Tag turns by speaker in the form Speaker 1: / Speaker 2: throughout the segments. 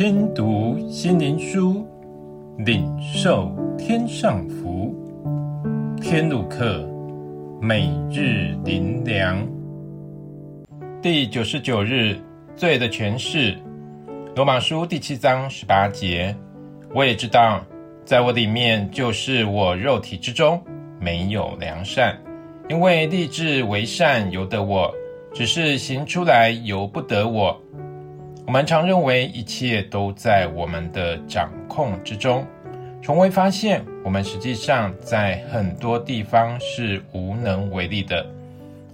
Speaker 1: 听读心灵书，领受天上福。天路客，每日灵粮。第九十九日，罪的诠释。罗马书第七章十八节。我也知道，在我里面，就是我肉体之中，没有良善，因为立志为善由得我，只是行出来由不得我。我们常认为一切都在我们的掌控之中，从未发现我们实际上在很多地方是无能为力的。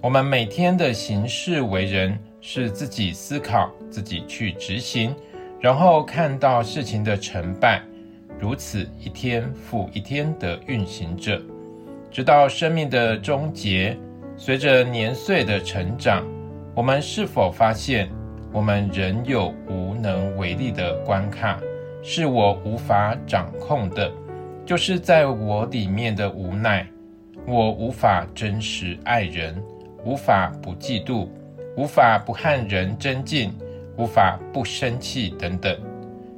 Speaker 1: 我们每天的行事为人是自己思考、自己去执行，然后看到事情的成败，如此一天复一天的运行着，直到生命的终结。随着年岁的成长，我们是否发现？我们仍有无能为力的关卡，是我无法掌控的，就是在我里面的无奈。我无法真实爱人，无法不嫉妒，无法不和人争竞，无法不生气等等。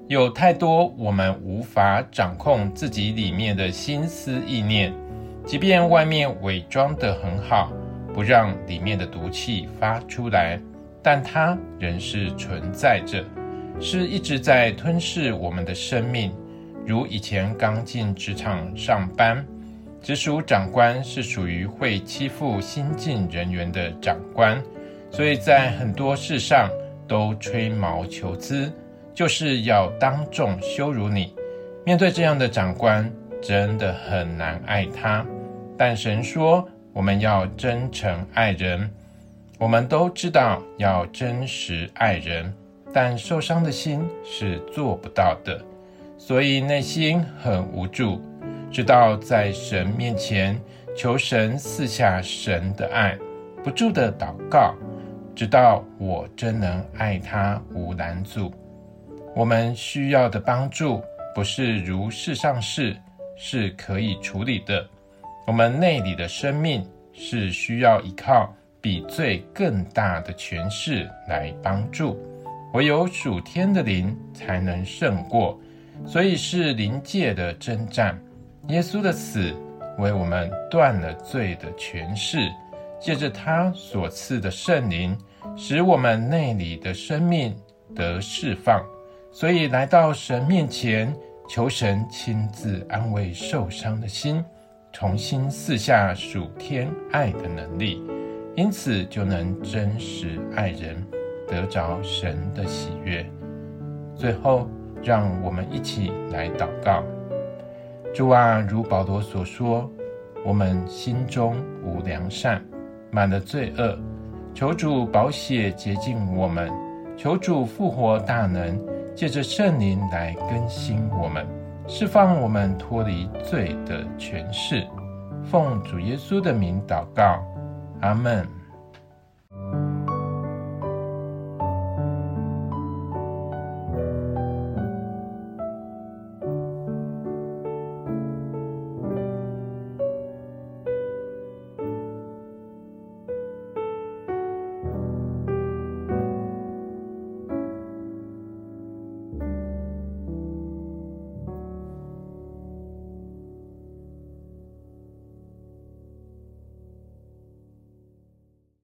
Speaker 1: 有太多我们无法掌控自己里面的心思意念，即便外面伪装得很好，不让里面的毒气发出来。但它仍是存在着，是一直在吞噬我们的生命。如以前刚进职场上班，直属长官是属于会欺负新进人员的长官，所以在很多事上都吹毛求疵，就是要当众羞辱你。面对这样的长官，真的很难爱他。但神说，我们要真诚爱人。我们都知道要真实爱人，但受伤的心是做不到的，所以内心很无助。直到在神面前求神赐下神的爱，不住的祷告，直到我真能爱他无拦阻。我们需要的帮助不是如世上事，是可以处理的。我们内里的生命是需要依靠。比罪更大的权势来帮助，唯有属天的灵才能胜过，所以是灵界的征战。耶稣的死为我们断了罪的权势，借着他所赐的圣灵，使我们内里的生命得释放。所以来到神面前，求神亲自安慰受伤的心，重新赐下属天爱的能力。因此，就能真实爱人，得着神的喜悦。最后，让我们一起来祷告：主啊，如保罗所说，我们心中无良善，满了罪恶，求主宝血洁净我们，求主复活大能，借着圣灵来更新我们，释放我们脱离罪的权势。奉主耶稣的名祷告。阿门。